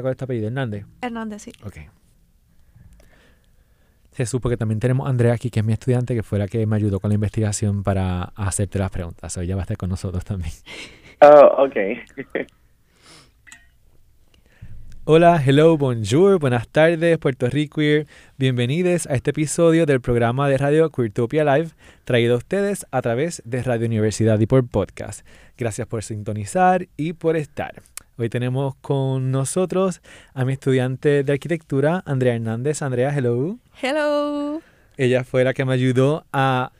¿Cuál es tu apellido? ¿Hernández? Hernández, sí. Ok. Jesús, porque también tenemos a Andrea aquí, que es mi estudiante, que fue la que me ayudó con la investigación para hacerte las preguntas. O ella va a estar con nosotros también. Oh, ok. Hola, hello, bonjour, buenas tardes, Puerto Rico. Bienvenidos a este episodio del programa de radio Queertopia Live, traído a ustedes a través de Radio Universidad y por podcast. Gracias por sintonizar y por estar. Hoy tenemos con nosotros a mi estudiante de arquitectura, Andrea Hernández. Andrea, hello. Hello. Ella fue la que me ayudó a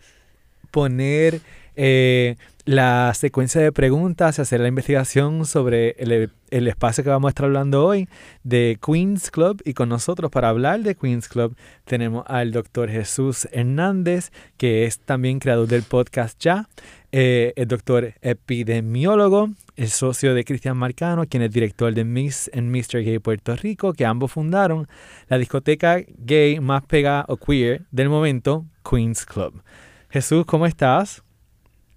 poner eh, la secuencia de preguntas, hacer la investigación sobre el, el, espacio que vamos a estar hablando hoy de Queens Club. Y con nosotros para hablar de Queens Club tenemos al doctor Jesús Hernández, que es también creador del podcast Ya, eh, el doctor epidemiólogo, el socio de Cristian Marcano, quien es director de Miss and Mr. Gay Puerto Rico, que ambos fundaron la discoteca gay más pegada o queer del momento, Queens Club. Jesús, ¿cómo estás?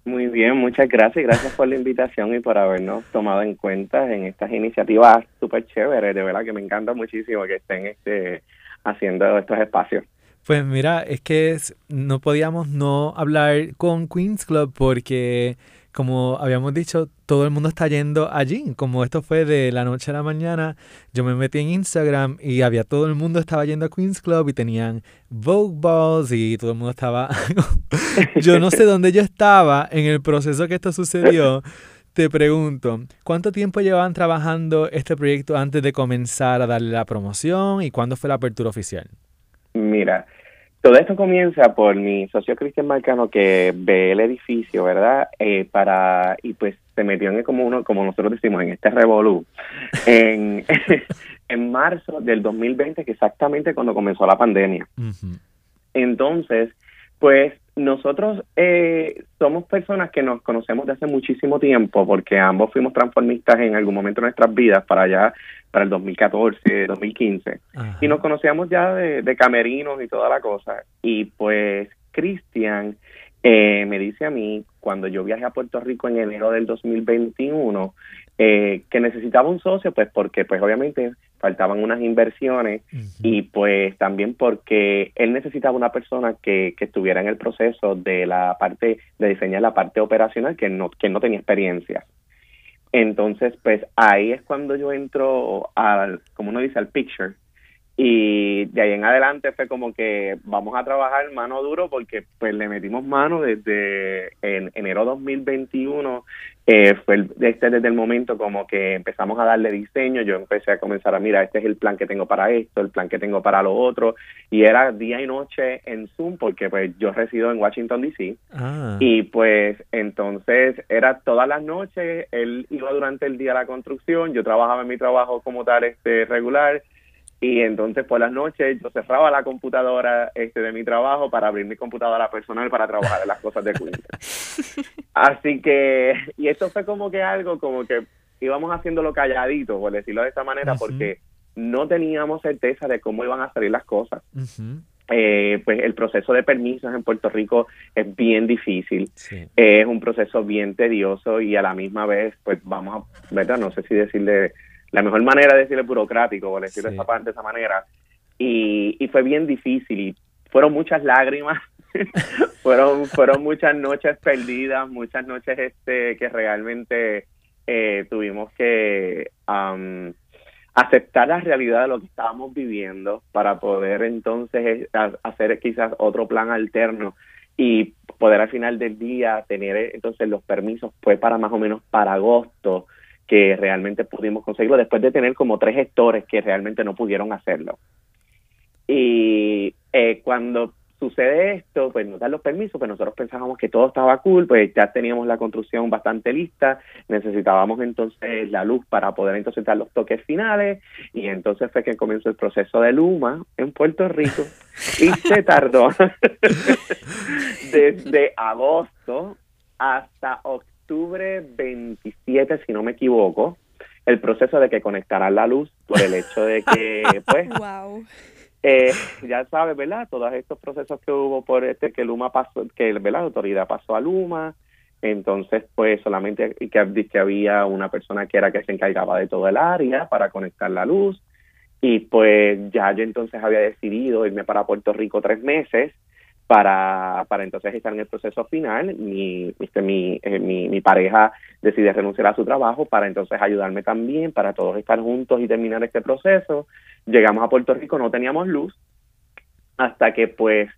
Muy bien, muchas gracias. Gracias por la invitación y por habernos tomado en cuenta en estas iniciativas súper chéveres. De verdad que me encanta muchísimo que estén este, haciendo estos espacios. Pues mira, es que no podíamos no hablar con Queens Club porque, como habíamos dicho, todo el mundo está yendo allí. Como esto fue de la noche a la mañana, yo me metí en Instagram y había todo el mundo estaba yendo a Queens Club y tenían Vogue Balls y todo el mundo estaba... yo no sé dónde yo estaba en el proceso que esto sucedió. Te pregunto, ¿cuánto tiempo llevaban trabajando este proyecto antes de comenzar a darle la promoción y cuándo fue la apertura oficial? Mira, todo esto comienza por mi socio Cristian Marcano que ve el edificio, ¿verdad? Eh, para y pues se metió en como uno, como nosotros decimos, en este revolú en, en marzo del 2020, que exactamente cuando comenzó la pandemia. Entonces, pues nosotros eh, somos personas que nos conocemos de hace muchísimo tiempo porque ambos fuimos transformistas en algún momento de nuestras vidas para allá, para el 2014, 2015. Y nos conocíamos ya de, camerinos y toda la cosa. Y pues Cristian eh, me dice a mí, cuando yo viajé a Puerto Rico en enero del 2021, eh, que necesitaba un socio, pues porque pues obviamente faltaban unas inversiones y pues también porque él necesitaba una persona que, que estuviera en el proceso de la parte de diseñar la parte operacional que no que no tenía experiencia. Entonces, pues ahí es cuando yo entro al, como uno dice, al picture y de ahí en adelante fue como que vamos a trabajar mano duro porque pues le metimos mano desde en enero 2021 eh, fue este desde el momento como que empezamos a darle diseño yo empecé a comenzar a mira este es el plan que tengo para esto el plan que tengo para lo otro y era día y noche en Zoom porque pues yo resido en Washington DC ah. y pues entonces era todas las noches él iba durante el día a la construcción yo trabajaba en mi trabajo como tal este regular y entonces por las noches yo cerraba la computadora este de mi trabajo para abrir mi computadora personal para trabajar en las cosas de Quinter. Así que, y esto fue como que algo como que íbamos haciéndolo calladito, por decirlo de esta manera, porque no teníamos certeza de cómo iban a salir las cosas. Eh, pues el proceso de permisos en Puerto Rico es bien difícil, es un proceso bien tedioso y a la misma vez, pues vamos a, ¿verdad? No sé si decirle la mejor manera de decirle burocrático, por decirlo esa parte de esa manera. Y, y fue bien difícil y fueron muchas lágrimas, fueron, fueron muchas noches perdidas, muchas noches este que realmente eh, tuvimos que aceptar la realidad de lo que estábamos viviendo para poder entonces eh, hacer quizás otro plan alterno y poder al final del día tener eh, entonces los permisos fue para más o menos para agosto que realmente pudimos conseguirlo después de tener como tres gestores que realmente no pudieron hacerlo. Y eh, cuando sucede esto, pues nos dan los permisos, pues nosotros pensábamos que todo estaba cool, pues ya teníamos la construcción bastante lista, necesitábamos entonces la luz para poder entonces dar los toques finales y entonces fue que comenzó el proceso de Luma en Puerto Rico y se tardó desde agosto hasta octubre octubre 27, si no me equivoco, el proceso de que conectarán la luz por el hecho de que, pues, wow. eh, ya sabes, ¿verdad? Todos estos procesos que hubo por este que Luma pasó, que ¿verdad? la autoridad pasó a Luma, Entonces, pues solamente que, que había una persona que era que se encargaba de todo el área para conectar la luz. Y pues ya yo entonces había decidido irme para Puerto Rico tres meses para, para entonces estar en el proceso final. Mi, este, mi, eh, mi, mi pareja decide renunciar a su trabajo para entonces ayudarme también, para todos estar juntos y terminar este proceso. Llegamos a Puerto Rico, no teníamos luz, hasta que pues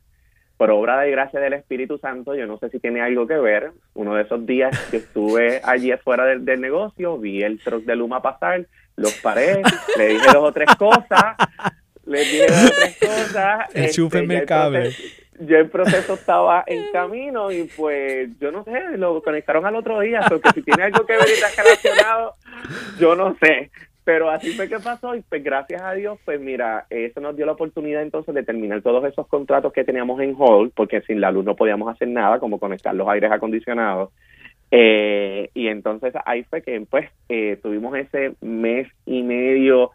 por obra de gracia del Espíritu Santo, yo no sé si tiene algo que ver, uno de esos días que estuve allí afuera del, del negocio, vi el truck de Luma pasar, los paré, le dije dos o tres cosas, le dije dos o tres cosas. Enchúfenme el cable. Yo el proceso estaba en camino y pues yo no sé, lo conectaron al otro día, porque si tiene algo que ver y está relacionado, yo no sé. Pero así fue que pasó y pues gracias a Dios, pues mira, eso nos dio la oportunidad entonces de terminar todos esos contratos que teníamos en hold, porque sin la luz no podíamos hacer nada, como conectar los aires acondicionados. Eh, y entonces ahí fue que pues eh, tuvimos ese mes y medio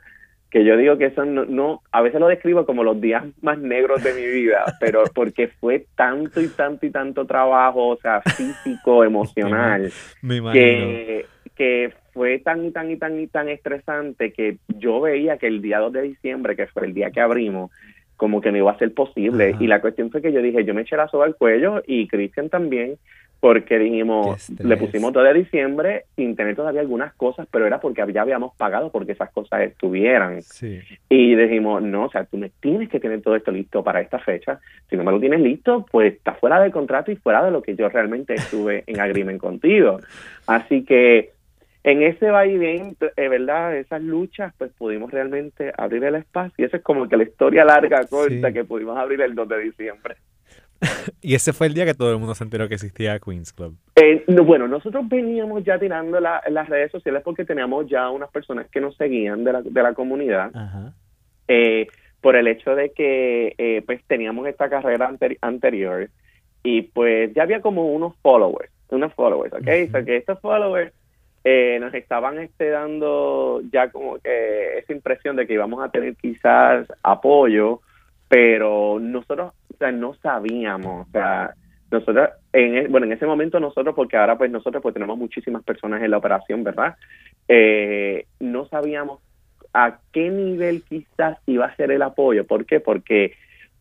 que yo digo que eso no, no, a veces lo describo como los días más negros de mi vida, pero porque fue tanto y tanto y tanto trabajo, o sea, físico, emocional, Me que, que fue tan y tan y tan y tan estresante que yo veía que el día 2 de diciembre, que fue el día que abrimos, como que no iba a ser posible. Ajá. Y la cuestión fue que yo dije, yo me eché la soga al cuello y Cristian también, porque dijimos, le pusimos todo de diciembre sin tener todavía algunas cosas, pero era porque ya habíamos pagado porque esas cosas estuvieran. Sí. Y dijimos, no, o sea, tú me tienes que tener todo esto listo para esta fecha. Si no me lo tienes listo, pues está fuera del contrato y fuera de lo que yo realmente estuve en agreement contigo. Así que en ese vaivén, eh, ¿verdad? Esas luchas, pues pudimos realmente abrir el espacio. Y esa es como que la historia larga, corta, Sí. que pudimos abrir el 2 de diciembre. Y ese fue el día que todo el mundo se enteró que existía Queens Club. Eh, no, bueno, nosotros veníamos ya tirando la- las redes sociales porque teníamos ya unas personas que nos seguían de la, de la comunidad. Ajá. eh, por el hecho de que eh, pues teníamos esta carrera anteri- anterior y pues ya había como unos followers, unos followers, ¿ok? O sea, que estos followers eh, nos estaban este, dando ya como que esa impresión de que íbamos a tener quizás apoyo, pero nosotros no sabíamos, o sea, nosotros, en, e- bueno, en ese momento nosotros, porque ahora pues nosotros pues tenemos muchísimas personas en la operación, ¿verdad? Eh, no sabíamos a qué nivel quizás iba a ser el apoyo. ¿Por qué? Porque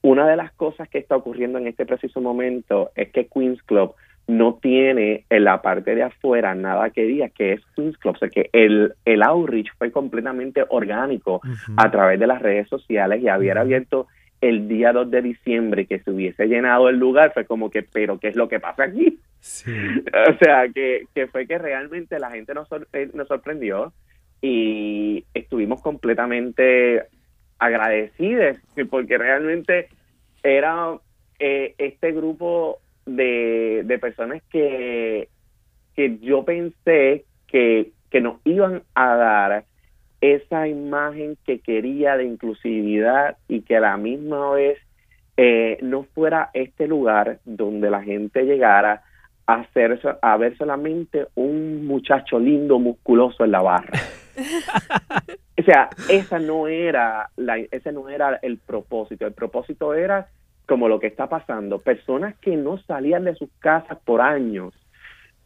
una de las cosas que está ocurriendo en este preciso momento es que Queens Club no tiene en la parte de afuera nada que diga que es Queens Club. O sea que el, el outreach fue completamente orgánico a través de las redes sociales y había abierto el día 2 de diciembre que se hubiese llenado el lugar. Fue como que, pero ¿qué es lo que pasa aquí? Sí. O sea, que, que fue que realmente la gente nos, sor- eh, nos sorprendió y estuvimos completamente agradecidos porque realmente era eh, este grupo de, de personas que, que yo pensé que, que nos iban a dar esa imagen que quería de inclusividad y que a la misma vez eh, no fuera este lugar donde la gente llegara a, so- a ver solamente un muchacho lindo, musculoso en la barra. o sea, esa no era la, ese no era el propósito. El propósito era como lo que está pasando. Personas que no salían de sus casas por años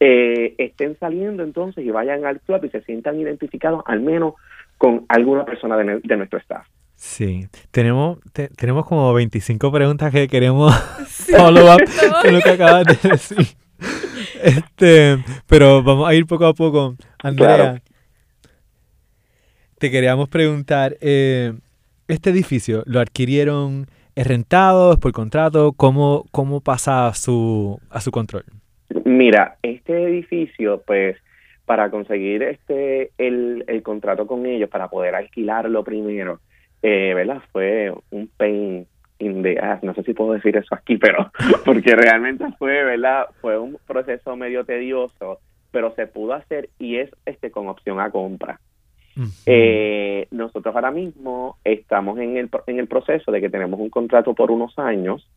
eh, estén saliendo entonces y vayan al club y se sientan identificados al menos con alguna persona de, nuestro staff. Sí. Tenemos, te- tenemos como 25 preguntas que queremos Sí. follow up con lo que acabas de decir. Este, pero vamos a ir poco a poco. Andrea, Claro. te queríamos preguntar, eh, ¿este edificio lo adquirieron es rentado, es por contrato? ¿Cómo, cómo pasa a su, a su control? Mira, este edificio, pues, para conseguir este el, el contrato con ellos, para poder alquilarlo primero, eh, ¿verdad? Fue un pain in the ass, no sé si puedo decir eso aquí, pero porque realmente fue, ¿verdad? Fue un proceso medio tedioso, pero se pudo hacer y es este con opción a compra. Eh, nosotros ahora mismo estamos en el, en el proceso de que tenemos un contrato por unos años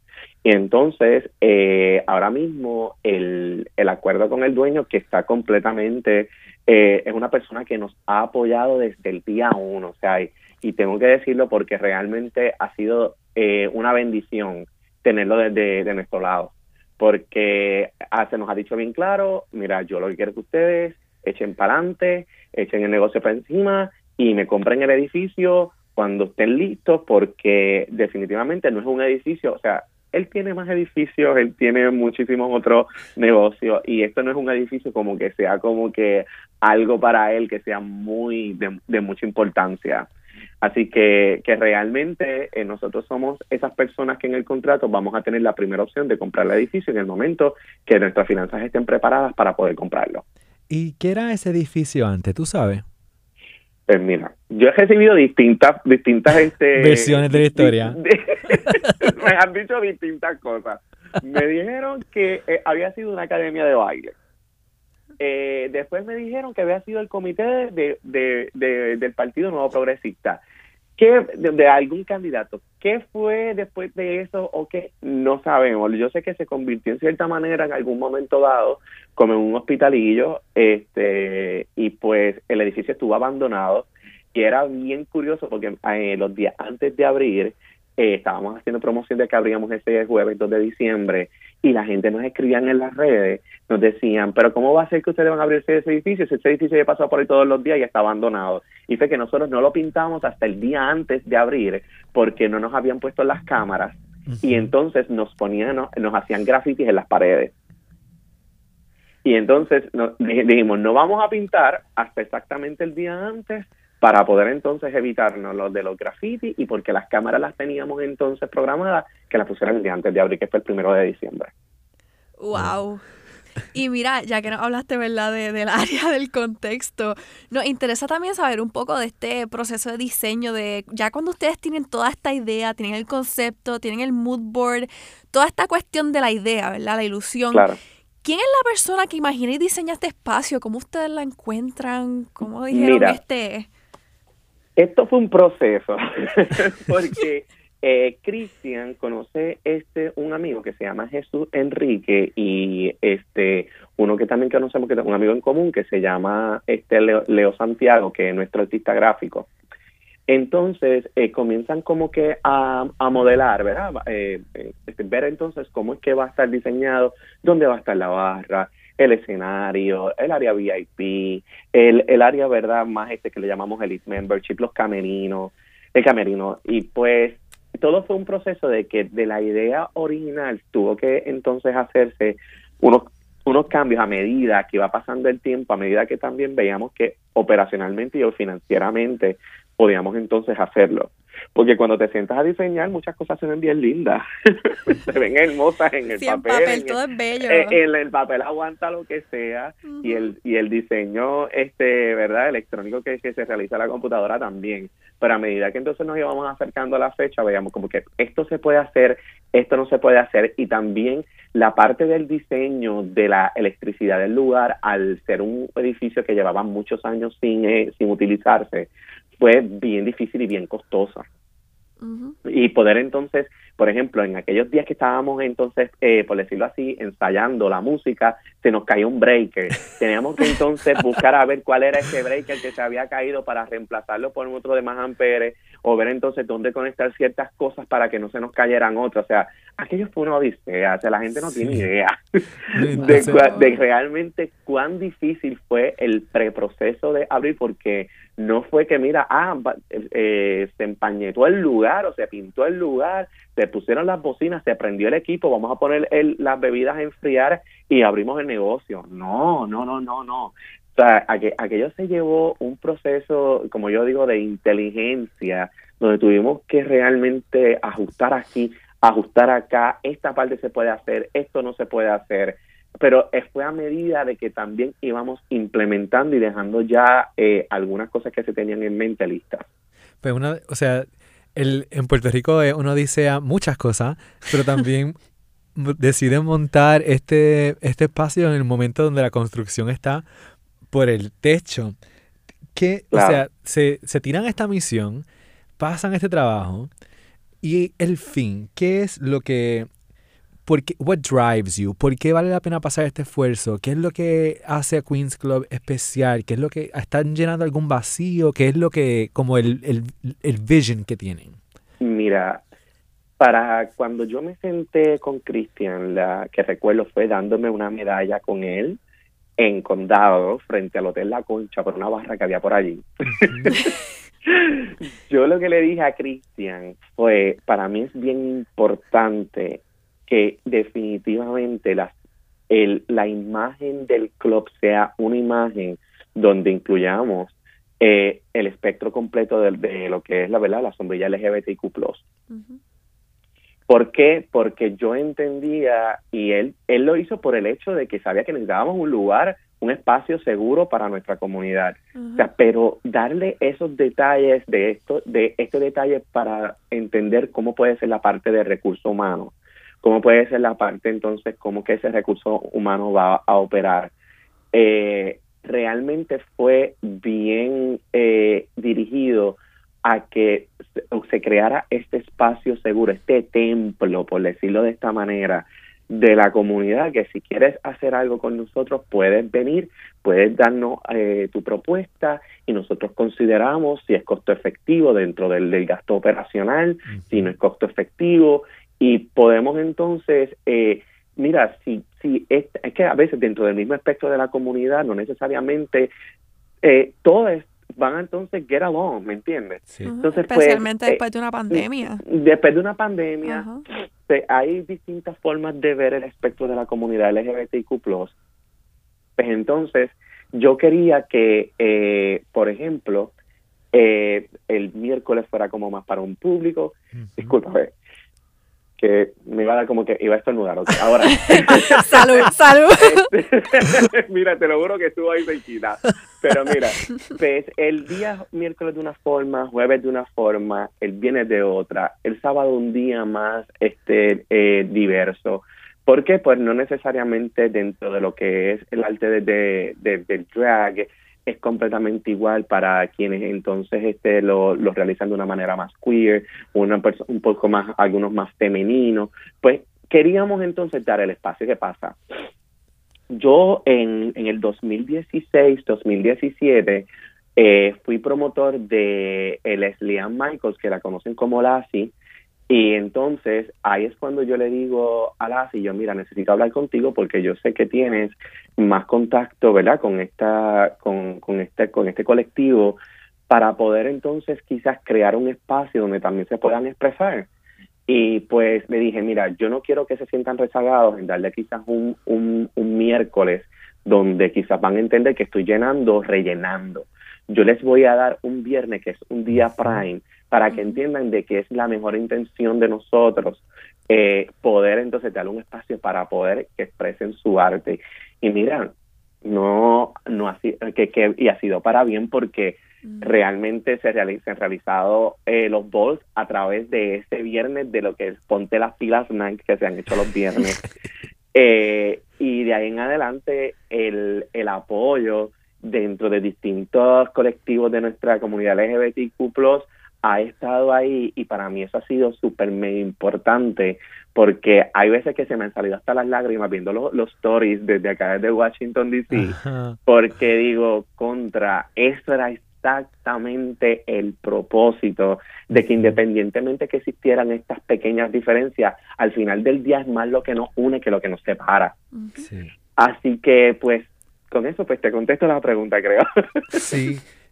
y entonces eh, ahora mismo el, el acuerdo con el dueño que está completamente, eh, es una persona que nos ha apoyado desde el día uno, o sea, y, y tengo que decirlo porque realmente ha sido eh, una bendición tenerlo desde de nuestro lado porque ah, se nos ha dicho bien claro, mira, yo lo que quiero que ustedes echen para adelante, echen el negocio para encima y me compren el edificio cuando estén listos, porque definitivamente no es un edificio, o sea, él tiene más edificios, él tiene muchísimos otros negocios y esto no es un edificio como que sea como que algo para él que sea muy de, mucha importancia. Así que, que realmente eh, nosotros somos esas personas que en el contrato vamos a tener la primera opción de comprar el edificio en el momento que nuestras finanzas estén preparadas para poder comprarlo. ¿Y qué era ese edificio antes? ¿Tú sabes? Pues mira, yo he recibido distintas, distintas este, versiones de la historia. me han dicho distintas cosas. Me dijeron que eh, había sido una academia de baile. Eh, después me dijeron que había sido el comité de, de, del Partido Nuevo Progresista. ¿Qué, de, algún candidato. ¿Qué fue después de eso o qué? No sabemos. Yo sé que se convirtió en cierta manera en algún momento dado como en un hospitalillo este y pues el edificio estuvo abandonado y era bien curioso porque eh, los días antes de abrir eh, estábamos haciendo promoción de que abríamos ese jueves 2 de diciembre y la gente nos escribían en las redes, nos decían, pero ¿cómo va a ser que ustedes van a abrir ese edificio? Ese edificio ya pasado por ahí todos los días y está abandonado. Y fue que nosotros no lo pintamos hasta el día antes de abrir porque no nos habían puesto las cámaras y entonces nos ponían, nos, hacían grafitis en las paredes. Y entonces nos, dijimos, no vamos a pintar hasta exactamente el día antes para poder entonces evitarnos los de los grafitis y porque las cámaras las teníamos entonces programadas que las pusieran el día antes de abril, que fue el primero de diciembre. Wow. Y mira, ya que nos hablaste, ¿verdad?, de, del área del contexto, nos interesa también saber un poco de este proceso de diseño, de ya cuando ustedes tienen toda esta idea, tienen el concepto, tienen el mood board, toda esta cuestión de la idea, ¿verdad?, la ilusión. Claro. ¿Quién es la persona que imagina y diseña este espacio? ¿Cómo ustedes la encuentran? ¿Cómo dijeron este? Esto fue un proceso, porque eh, Cristian conoce este un amigo que se llama Jesús Enrique y este uno que también conocemos que es un amigo en común que se llama este Leo, Santiago, que es nuestro artista gráfico. Entonces eh, comienzan como que a, modelar, ¿verdad? Eh, este, ver entonces cómo es que va a estar diseñado, dónde va a estar la barra, el escenario, el área VIP, el, el área, ¿verdad? Más este que le llamamos Elite Membership, los camerinos, el camerino. Y pues todo fue un proceso de que de la idea original tuvo que entonces hacerse unos unos cambios a medida que iba pasando el tiempo, a medida que también veíamos que operacionalmente y financieramente podíamos entonces hacerlo. Porque cuando te sientas a diseñar, muchas cosas se ven bien lindas. se ven hermosas en el papel. En papel todo es bello. Eh, el, papel aguanta lo que sea y el y el diseño este verdad electrónico que, que se realiza en la computadora también. Pero a medida que entonces nos íbamos acercando a la fecha, veíamos como que esto se puede hacer, esto no se puede hacer y también la parte del diseño de la electricidad del lugar, al ser un edificio que llevaba muchos años sin, eh, sin utilizarse, fue bien difícil y bien costosa. Y poder entonces, por ejemplo, en aquellos días que estábamos entonces, eh, por decirlo así, ensayando la música, se nos cayó un breaker. Teníamos que entonces buscar a ver cuál era ese breaker que se había caído para reemplazarlo por otro de más amperes o ver entonces dónde conectar ciertas cosas para que no se nos cayeran otras. O sea, aquello fue una odisea. O sea, la gente no tiene idea de, realmente cuán difícil fue el preproceso de abrir porque no fue que, mira, ah, eh, se empañetó el lugar o se pintó el lugar, se pusieron las bocinas, se prendió el equipo, vamos a poner el, las bebidas a enfriar y abrimos el negocio. No, no, no, no, no. O sea, aquello se llevó un proceso, como yo digo, de inteligencia, donde tuvimos que realmente ajustar aquí, ajustar acá, esta parte se puede hacer, esto no se puede hacer pero fue a medida de que también íbamos implementando y dejando ya eh, algunas cosas que se tenían en mente listas. Pues una, o sea, el, en Puerto Rico eh, uno dice muchas cosas, pero también decide montar este, este espacio en el momento donde la construcción está por el techo. Que, O sea, se, se tiran esta misión, pasan este trabajo y el fin, ¿qué es lo que ¿Por qué, what drives you? ¿Por qué vale la pena pasar este esfuerzo? ¿Qué es lo que hace a Queen's Club especial? ¿Qué es lo que están llenando algún vacío? ¿Qué es lo que, como el, el, el vision que tienen? Mira, para cuando yo me senté con Cristian, la que recuerdo fue dándome una medalla con él en Condado, frente al Hotel La Concha, por una barra que había por allí. yo lo que le dije a Cristian fue, para mí es bien importante que definitivamente la, el, la imagen del club sea una imagen donde incluyamos eh, el espectro completo de, de, lo que es la verdad la sombrilla LGBTQ+. Uh ¿Por qué? Porque yo entendía, y él, él lo hizo por el hecho de que sabía que necesitábamos un lugar, un espacio seguro para nuestra comunidad. O sea, pero darle esos detalles de esto, de este detalle para entender cómo puede ser la parte de recurso humano, cómo puede ser la parte entonces, cómo que ese recurso humano va a operar. Eh, realmente fue bien eh, dirigido a que se creara este espacio seguro, este templo, por decirlo de esta manera, de la comunidad, que si quieres hacer algo con nosotros, puedes venir, puedes darnos eh, tu propuesta y nosotros consideramos si es costo efectivo dentro del, del gasto operacional, si no es costo efectivo, y podemos entonces, eh, mira, si, si es, es, que a veces dentro del mismo aspecto de la comunidad, no necesariamente eh, todo es van a entonces get along, ¿me entiendes? Sí. Entonces, Especialmente pues, después de una pandemia. Después de una pandemia, hay distintas formas de ver el espectro de la comunidad LGBTQ+. Pues entonces, yo quería que, eh, por ejemplo, eh, el miércoles fuera como más para un público. Uh -huh. Que me iba a dar como que iba a estornudar. Okay, ahora. salud, salud. mira, te lo juro que estuvo ahí cerquita. Pero mira, pues el día miércoles de una forma, jueves de una forma, el viernes de otra, el sábado un día más este eh, diverso. ¿Por qué? Pues no necesariamente dentro de lo que es el arte de, de, de, del drag, es completamente igual para quienes entonces este lo, lo realizan de una manera más queer, una un poco más, algunos más femeninos. Pues queríamos entonces dar el espacio. ¿Qué pasa? Yo en, en el 2016, 2017, eh, fui promotor de Leslie Ann Michaels, que la conocen como Lassie, y entonces ahí es cuando yo le digo a Lassie, yo mira, necesito hablar contigo porque yo sé que tienes más contacto, ¿verdad? Con esta, con, con este, con este colectivo para poder entonces quizás crear un espacio donde también se puedan expresar. Y pues le dije, mira, yo no quiero que se sientan rezagados en darle quizás un, un, un miércoles donde quizás van a entender que estoy llenando, rellenando. Yo les voy a dar un viernes que es un día prime para que entiendan de que es la mejor intención de nosotros eh, poder entonces dar un espacio para poder que expresen su arte. Y mira, no, no ha sido, que, que, y ha sido para bien porque mm. realmente se, realiza, se han realizado eh, los balls a través de ese viernes de lo que es Ponte las pilas night que se han hecho los viernes. eh, y de ahí en adelante el, el apoyo dentro de distintos colectivos de nuestra comunidad LGBTQ+, ha estado ahí y para mí eso ha sido súper importante porque hay veces que se me han salido hasta las lágrimas viendo los, los stories desde acá desde Washington DC Ajá. porque digo contra eso era exactamente el propósito de que independientemente que existieran estas pequeñas diferencias al final del día es más lo que nos une que lo que nos separa. Sí. así que pues con eso pues te contesto la pregunta creo. Sí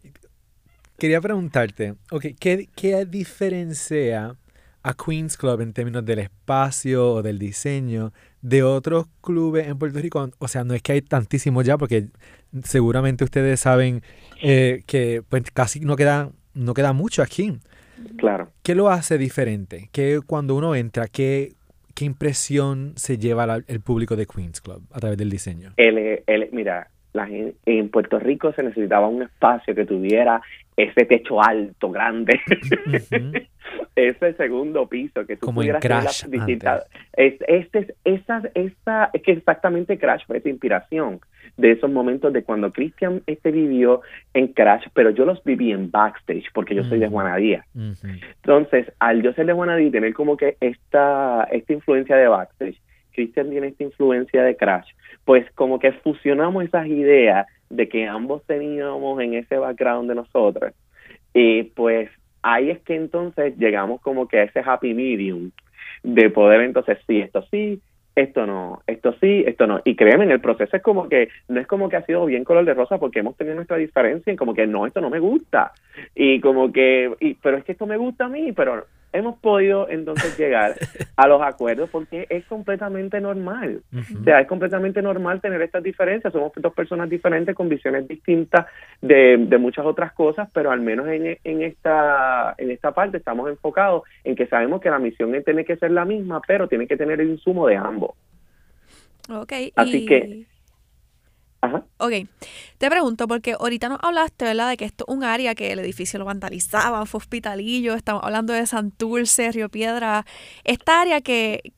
quería preguntarte, okay, ¿qué, ¿qué diferencia a Queens Club en términos del espacio o del diseño de otros clubes en Puerto Rico? O sea, no es que hay tantísimos ya, porque seguramente ustedes saben eh, que pues casi no queda, no queda mucho aquí. Claro. ¿Qué lo hace diferente? ¿Qué cuando uno entra, qué, qué impresión se lleva la, el público de Queens Club a través del diseño? El, el, mira, la, en Puerto Rico se necesitaba un espacio que tuviera ese techo alto, grande, uh -huh. ese segundo piso que tú Como pudieras en Crash distintas. Es, este, es, esa, esa, es que exactamente Crash fue esa inspiración de esos momentos de cuando Christian este vivió en Crash, pero yo los viví en backstage porque yo uh -huh. soy de Juanadía. Uh -huh. Entonces, al yo ser de Juanadía y tener como que esta, esta influencia de backstage, Christian tiene esta influencia de Crash, pues como que fusionamos esas ideas de que ambos teníamos en ese background de nosotros y pues ahí es que entonces llegamos como que a ese happy medium de poder entonces, sí, esto sí, esto no, esto sí, esto no. Y créeme, en el proceso es como que, no es como que ha sido bien color de rosa porque hemos tenido nuestra diferencia en como que no, esto no me gusta. Y como que, y, pero es que esto me gusta a mí, pero hemos podido entonces llegar a los acuerdos porque es completamente normal. O sea, es completamente normal tener estas diferencias. Somos dos personas diferentes con visiones distintas de, de muchas otras cosas, pero al menos en, en, esta, en esta parte estamos enfocados en que sabemos que la misión tiene que ser la misma, pero tiene que tener el insumo de ambos. Ok. Así que Ajá. Ok, te pregunto, porque ahorita nos hablaste, ¿verdad?, de que esto es un área que el edificio lo vandalizaban, fue hospitalillo, estamos hablando de Santurce, Río Piedra. Esta área que,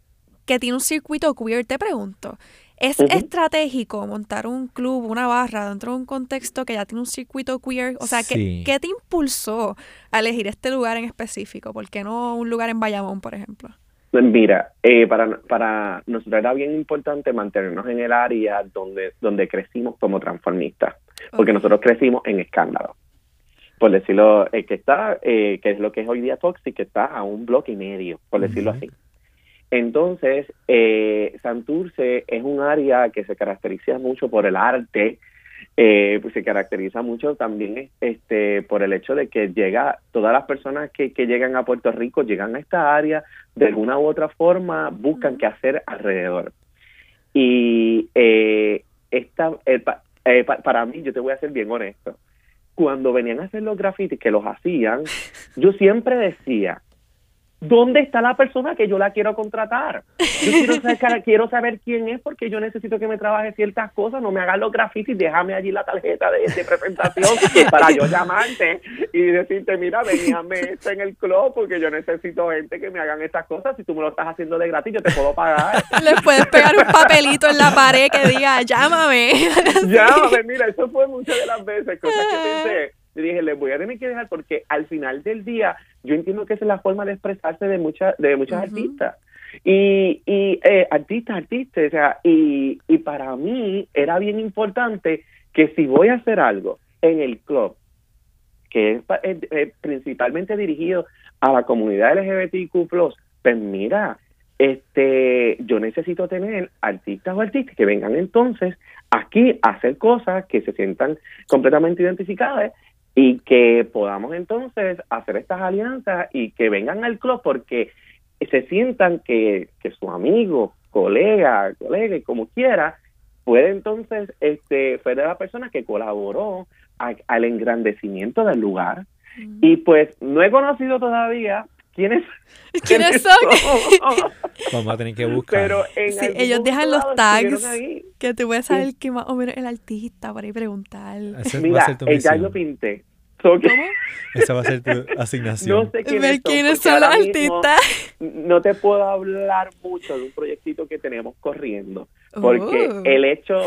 que tiene un circuito queer, te pregunto, ¿es estratégico montar un club, una barra dentro de un contexto que ya tiene un circuito queer? O sea, ¿qué, ¿qué te impulsó a elegir este lugar en específico? ¿Por qué no un lugar en Bayamón, por ejemplo? Pues mira, eh, para, para nosotros era bien importante mantenernos en el área donde, donde crecimos como transformistas, porque nosotros crecimos en escándalo. Por decirlo, eh, que está, eh, que es lo que es hoy día Toxic, que está a un bloque y medio, por decirlo así. Entonces, eh, Santurce es un área que se caracteriza mucho por el arte, eh, pues se caracteriza mucho también este por el hecho de que llega todas las personas que, que llegan a Puerto Rico llegan a esta área de alguna u otra forma buscan qué hacer alrededor. Y eh, esta eh, eh para mí yo te voy a ser bien honesto cuando venían a hacer los grafitis que los hacían yo siempre decía ¿dónde está la persona que yo la quiero contratar? Yo quiero saber, quiero saber quién es porque yo necesito que me trabaje ciertas cosas, no me hagas los grafitis, déjame allí la tarjeta de, presentación para yo llamarte y decirte, mira, veníame esto en el club porque yo necesito gente que me hagan estas cosas, si tú me lo estás haciendo de gratis, yo te puedo pagar. Le puedes pegar un papelito en la pared que diga, llámame. llámame, mira, eso fue muchas de las veces, cosas que pensé yo dije, les voy a tener que dejar porque al final del día yo entiendo que esa es la forma de expresarse de muchas de muchos artistas. Y, y eh, artistas, artistas, o sea, y, y para mí era bien importante que si voy a hacer algo en el club, que es, principalmente dirigido a la comunidad LGBTQ+, pues mira, este, yo necesito tener artistas o artistas que vengan entonces aquí a hacer cosas que se sientan completamente identificadas y que podamos entonces hacer estas alianzas y que vengan al club porque se sientan que, que su amigo, colega, colega, como quiera, puede entonces este, fue de la persona que colaboró al engrandecimiento del lugar. Mm. Y pues no he conocido todavía quiénes, ¿Quiénes son. Vamos a tener que buscar. Pero ellos dejan los tags que te puedes saber que más o menos el artista para ir preguntar. Mira, ya yo pinté. ¿Cómo? Esa va a ser tu asignación. No sé quiénes, son, los artistas. No te puedo hablar mucho de un proyectito que tenemos corriendo, porque oh. el hecho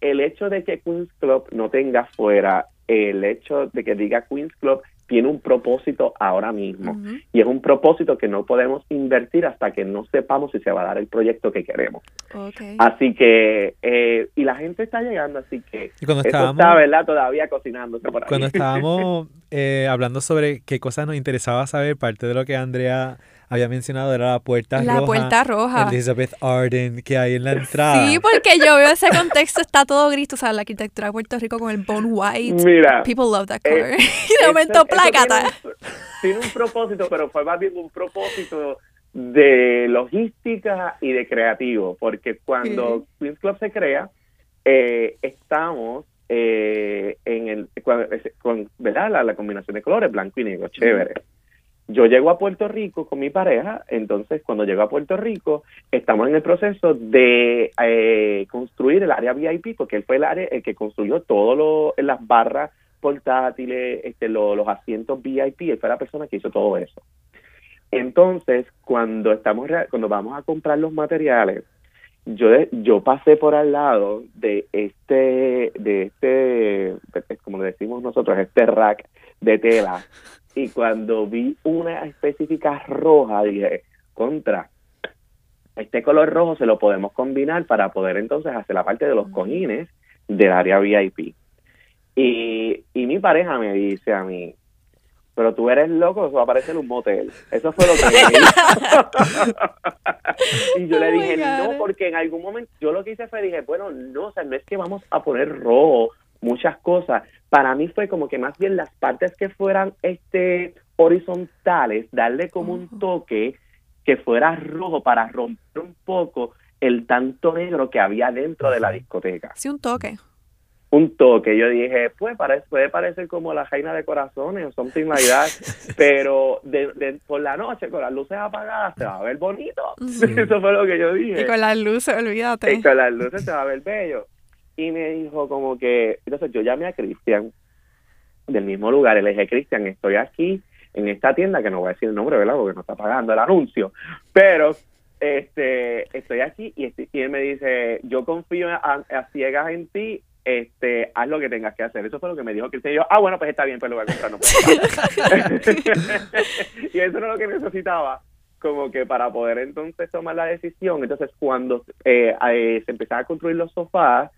el hecho de que Queens Club no tenga fuera el hecho de que diga Queens Club tiene un propósito ahora mismo y es un propósito que no podemos invertir hasta que no sepamos si se va a dar el proyecto que queremos. Así que, eh, y la gente está llegando, así que ¿Y cuando estábamos, está, ¿verdad? Todavía cocinándose por ahí. Cuando estábamos eh, hablando sobre qué cosas nos interesaba saber, parte de lo que Andrea había mencionado era la puerta roja. La puerta roja. Elizabeth Arden que hay en la entrada. Sí, porque yo veo ese contexto, está todo gris, tú sabes, la arquitectura de Puerto Rico con el bone white. Mira. People love that color. y de momento, plácata. Tiene, un propósito, pero fue más bien un propósito de logística y de creativo, porque cuando Queen's Club se crea, eh, estamos eh, en el, con, ¿verdad? La, la, combinación de colores, blanco y negro, chévere. Yo llego a Puerto Rico con mi pareja, entonces cuando llego a Puerto Rico estamos en el proceso de eh, construir el área VIP, porque él fue el área el que construyó todo las barras portátiles, este, los asientos VIP, él fue la persona que hizo todo eso. Entonces, cuando estamos cuando vamos a comprar los materiales, yo yo pasé por al lado de este de este como le decimos nosotros, este rack de tela y cuando vi una específica roja, dije, contra, este color rojo se lo podemos combinar para poder entonces hacer la parte de los cojines del área VIP. Y, y mi pareja me dice a mí, pero tú eres loco, eso va a parecer un motel. Eso fue lo que me Y yo le Oh dije, no, porque en algún momento, yo lo que hice fue, dije, bueno, no, o sea, no es que vamos a poner rojo, muchas cosas. Para mí fue como que más bien las partes que fueran este horizontales, darle como un toque que fuera rojo para romper un poco el tanto negro que había dentro de la discoteca Sí, un toque. un toque. Yo dije, pues parece, puede parecer como la reina de corazones o something like that, pero de, de- por la noche con las luces apagadas se va a ver bonito. Eso fue lo que yo dije. Y con las luces, olvídate. Y con las luces se va a ver bello. Y me dijo como que, entonces yo llamé a Cristian del mismo lugar y le dije, Cristian, estoy aquí en esta tienda, que no voy a decir el nombre, ¿verdad? Porque no está pagando el anuncio, pero este estoy aquí y, él me dice, yo confío a, ciegas en ti, este haz lo que tengas que hacer. Eso fue lo que me dijo Cristian. Yo, ah, bueno, pues está bien, pues lo voy a comprar. No puedo pagar". y eso era lo que necesitaba como que para poder entonces tomar la decisión. Entonces, cuando eh, eh, se empezaron a construir los sofás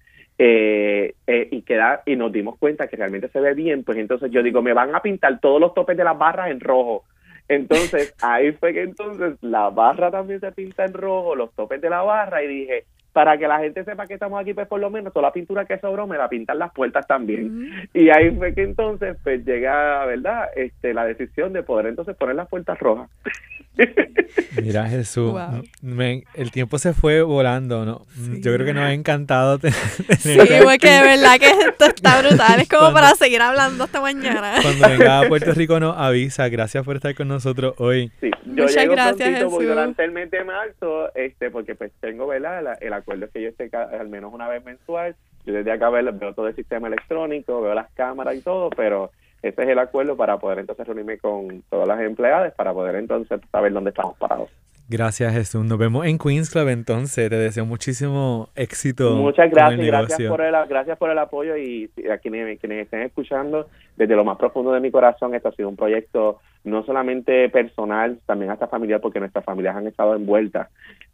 eh, eh, y queda, y nos dimos cuenta que realmente se ve bien, pues entonces yo digo, me van a pintar todos los topes de las barras en rojo. Entonces, ahí fue que entonces la barra también se pinta en rojo, los topes de la barra, y dije, para que la gente sepa que estamos aquí, pues por lo menos toda la pintura que sobró me la pintan las puertas también. Y ahí fue que entonces pues llega, ¿verdad? Este, la decisión de poder entonces poner las puertas rojas. Mira, Jesús, Wow. me- el tiempo se fue volando, ¿no? Sí. Yo creo que nos ha encantado tener Sí, porque de verdad que esto está brutal. Es como Cuando- para seguir hablando hasta mañana. Cuando venga a Puerto Rico nos avisa. Gracias por estar con nosotros hoy. Sí, yo Muchas llego gracias, prontito, Jesús. durante el mes de marzo, este, porque pues tengo, ¿verdad? La- el acuerdo es que yo esté al menos una vez mensual. Yo desde acá veo, veo todo el sistema electrónico, veo las cámaras y todo, pero ese es el acuerdo para poder entonces reunirme con todas las empleadas para poder entonces saber dónde estamos parados. Gracias, Jesús. Nos vemos en Queens Club entonces. Te deseo muchísimo éxito. Muchas gracias, el gracias por el gracias por el apoyo y a quienes, quienes estén escuchando desde lo más profundo de mi corazón esto ha sido un proyecto no solamente personal, también hasta familiar porque nuestras familias han estado envueltas.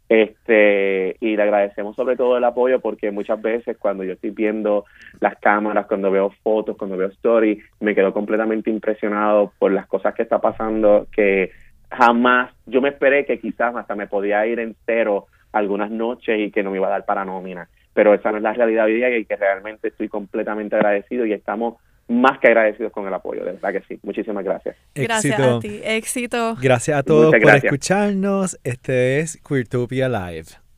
Este, y le agradecemos sobre todo el apoyo porque muchas veces cuando yo estoy viendo las cámaras, cuando veo fotos, cuando veo stories, me quedo completamente impresionado por las cosas que está pasando que jamás, yo me esperé que quizás hasta me podía ir entero algunas noches y que no me iba a dar para nómina, pero esa no es la realidad hoy día y que realmente estoy completamente agradecido y estamos más que agradecidos con el apoyo, de verdad que sí. Muchísimas gracias. Gracias éxito. a ti. Éxito. Gracias a todos por escucharnos. Este es Queertopia Live.